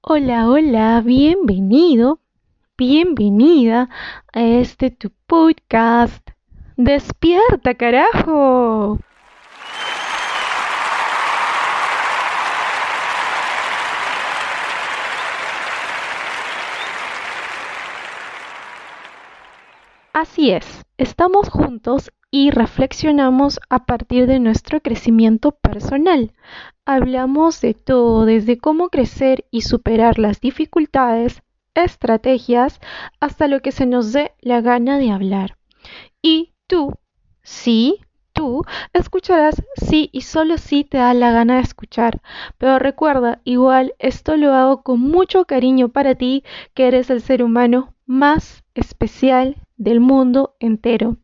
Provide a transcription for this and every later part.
Hola, hola, bienvenido, bienvenida a este tu podcast. Despierta, carajo. Así es, estamos juntos y reflexionamos a partir de nuestro crecimiento personal. Hablamos de todo, desde cómo crecer y superar las dificultades, estrategias, hasta lo que se nos dé la gana de hablar. Y tú, sí, tú, escucharás sí y solo si te da la gana de escuchar. Pero recuerda, igual esto lo hago con mucho cariño para ti, que eres el ser humano más especial del mundo entero.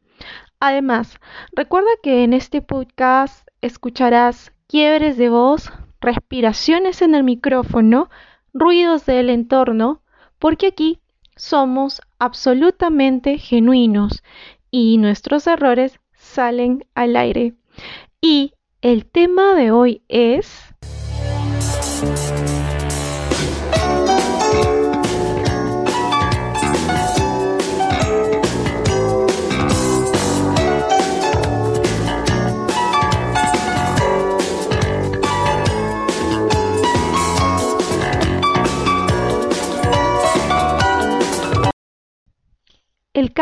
Además, recuerda que en este podcast escucharás quiebres de voz, respiraciones en el micrófono, ruidos del entorno, porque aquí somos absolutamente genuinos y nuestros errores salen al aire. Y el tema de hoy es...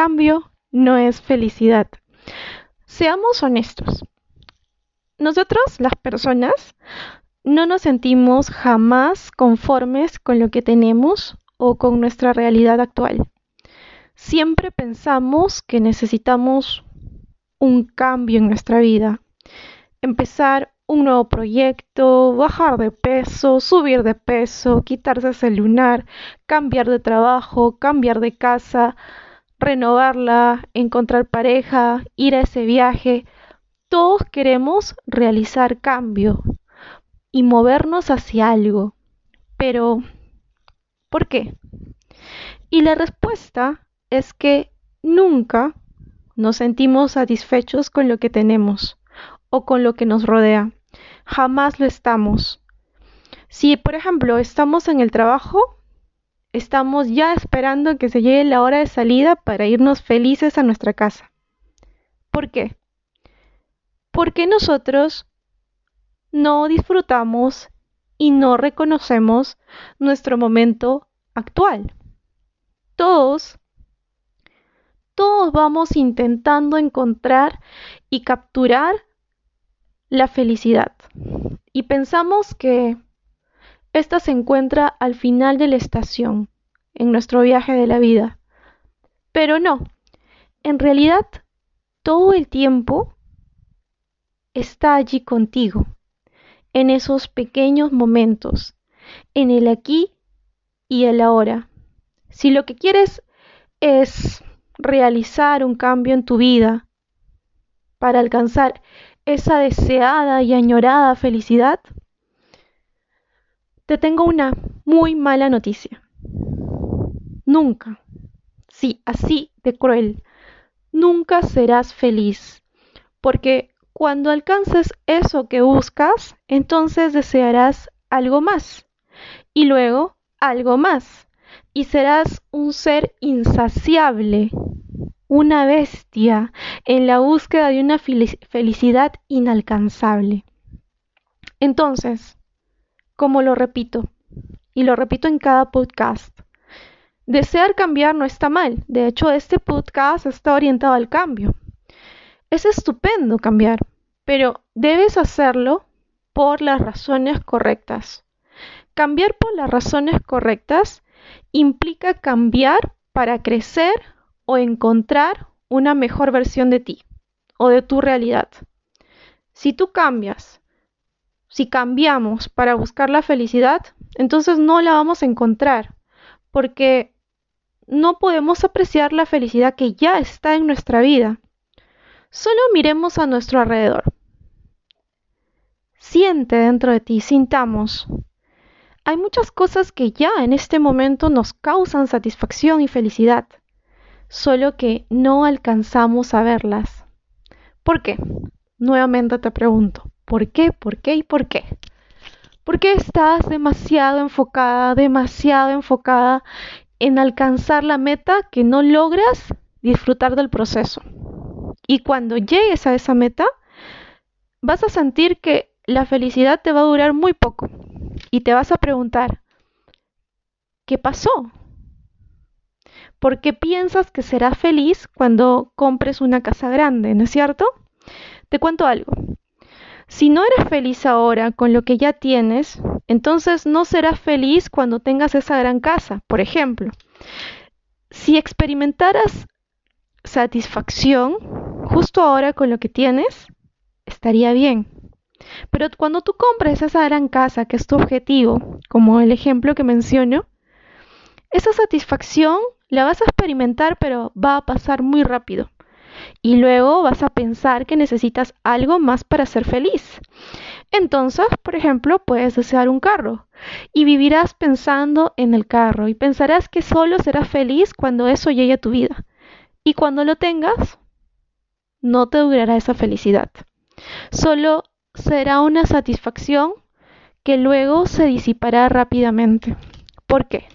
cambio no es felicidad. Seamos honestos. Nosotros, las personas, no nos sentimos jamás conformes con lo que tenemos o con nuestra realidad actual. Siempre pensamos que necesitamos un cambio en nuestra vida. Empezar un nuevo proyecto, bajar de peso, subir de peso, quitarse ese lunar, cambiar de trabajo, cambiar de casa, renovarla, encontrar pareja, ir a ese viaje. Todos queremos realizar cambio y movernos hacia algo. Pero, ¿por qué? Y la respuesta es que nunca nos sentimos satisfechos con lo que tenemos o con lo que nos rodea. Jamás lo estamos. Si, por ejemplo, estamos en el trabajo, estamos ya esperando que se llegue la hora de salida para irnos felices a nuestra casa. ¿Por qué? Porque nosotros no disfrutamos y no reconocemos nuestro momento actual. Todos, todos vamos intentando encontrar y capturar la felicidad. Y pensamos que esta se encuentra al final de la estación, en nuestro viaje de la vida. Pero no, en realidad todo el tiempo está allí contigo, en esos pequeños momentos, en el aquí y el ahora. Si lo que quieres es realizar un cambio en tu vida para alcanzar esa deseada y añorada felicidad, te tengo una muy mala noticia. Nunca, sí, así de cruel, nunca serás feliz, porque cuando alcances eso que buscas, entonces desearás algo más, y luego algo más, y serás un ser insaciable, una bestia en la búsqueda de una felicidad inalcanzable. Entonces, como lo repito, y lo repito en cada podcast. Desear cambiar no está mal. De hecho, este podcast está orientado al cambio. Es estupendo cambiar, pero debes hacerlo por las razones correctas. Cambiar por las razones correctas implica cambiar para crecer o encontrar una mejor versión de ti o de tu realidad. Si tú cambias si cambiamos para buscar la felicidad, entonces no la vamos a encontrar, porque no podemos apreciar la felicidad que ya está en nuestra vida. Solo miremos a nuestro alrededor. Siente dentro de ti, sintamos. Hay muchas cosas que ya en este momento nos causan satisfacción y felicidad, solo que no alcanzamos a verlas. ¿Por qué? Nuevamente te pregunto, ¿por qué? ¿Por qué y por qué? Porque estás demasiado enfocada, demasiado enfocada en alcanzar la meta que no logras disfrutar del proceso. Y cuando llegues a esa meta, vas a sentir que la felicidad te va a durar muy poco. Y te vas a preguntar, ¿qué pasó? ¿Por qué piensas que serás feliz cuando compres una casa grande? ¿No es cierto? Te cuento algo. Si no eres feliz ahora con lo que ya tienes, entonces no serás feliz cuando tengas esa gran casa, por ejemplo. Si experimentaras satisfacción justo ahora con lo que tienes, estaría bien. Pero cuando tú compres esa gran casa que es tu objetivo, como el ejemplo que menciono, esa satisfacción la vas a experimentar pero va a pasar muy rápido y luego vas a pensar que necesitas algo más para ser feliz. Entonces, por ejemplo, puedes desear un carro y vivirás pensando en el carro y pensarás que solo serás feliz cuando eso llegue a tu vida. Y cuando lo tengas, no te durará esa felicidad. Solo será una satisfacción que luego se disipará rápidamente. ¿Por qué?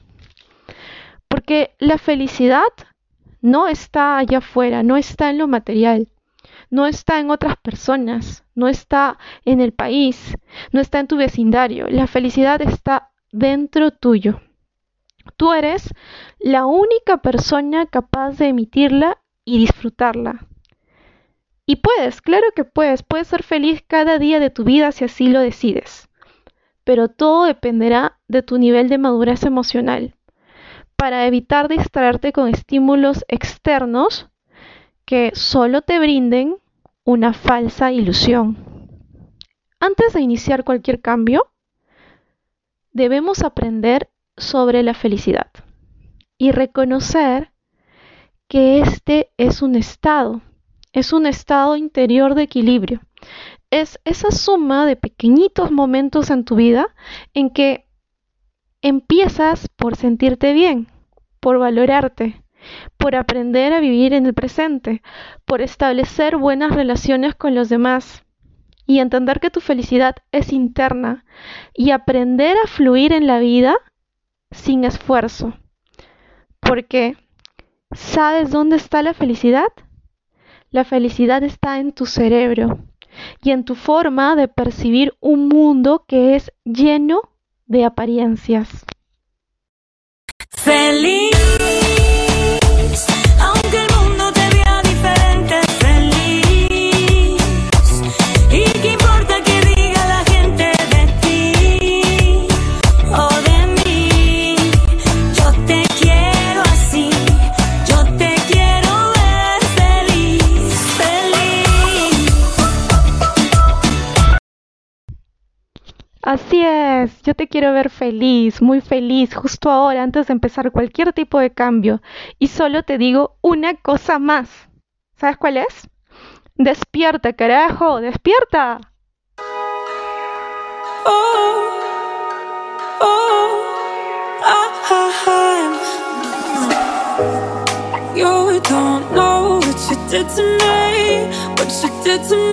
Porque la felicidad no está allá afuera, no está en lo material, no está en otras personas, no está en el país, no está en tu vecindario. La felicidad está dentro tuyo. Tú eres la única persona capaz de emitirla y disfrutarla. Y puedes, claro que puedes, puedes ser feliz cada día de tu vida si así lo decides. Pero todo dependerá de tu nivel de madurez emocional para evitar distraerte con estímulos externos que solo te brinden una falsa ilusión. Antes de iniciar cualquier cambio, debemos aprender sobre la felicidad y reconocer que este es un estado, es un estado interior de equilibrio. Es esa suma de pequeñitos momentos en tu vida en que Empiezas por sentirte bien, por valorarte, por aprender a vivir en el presente, por establecer buenas relaciones con los demás y entender que tu felicidad es interna y aprender a fluir en la vida sin esfuerzo. Porque, ¿sabes dónde está la felicidad? La felicidad está en tu cerebro y en tu forma de percibir un mundo que es lleno de apariencias. Feliz, Así es, yo te quiero ver feliz, muy feliz, justo ahora, antes de empezar cualquier tipo de cambio. Y solo te digo una cosa más. ¿Sabes cuál es? Despierta, carajo, despierta.